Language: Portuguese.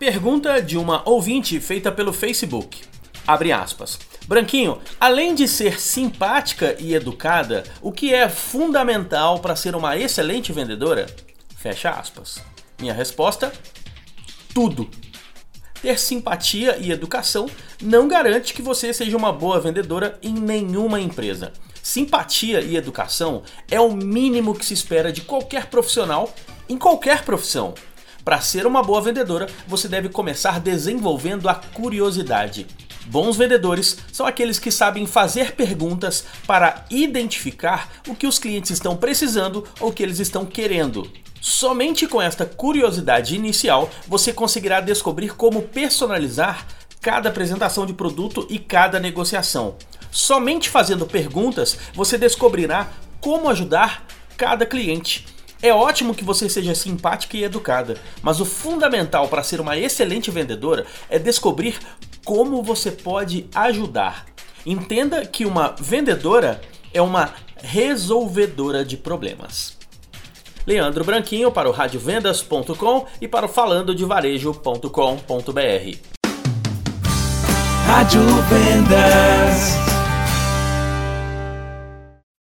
Pergunta de uma ouvinte feita pelo Facebook. Abre aspas. Branquinho, além de ser simpática e educada, o que é fundamental para ser uma excelente vendedora? Fecha aspas. Minha resposta: tudo. Ter simpatia e educação não garante que você seja uma boa vendedora em nenhuma empresa. Simpatia e educação é o mínimo que se espera de qualquer profissional em qualquer profissão. Para ser uma boa vendedora, você deve começar desenvolvendo a curiosidade. Bons vendedores são aqueles que sabem fazer perguntas para identificar o que os clientes estão precisando ou o que eles estão querendo. Somente com esta curiosidade inicial você conseguirá descobrir como personalizar cada apresentação de produto e cada negociação. Somente fazendo perguntas você descobrirá como ajudar cada cliente é ótimo que você seja simpática e educada, mas o fundamental para ser uma excelente vendedora é descobrir como você pode ajudar. Entenda que uma vendedora é uma resolvedora de problemas. Leandro Branquinho para o radiovendas.com e para o falandodevarejo.com.br. Rádio Vendas.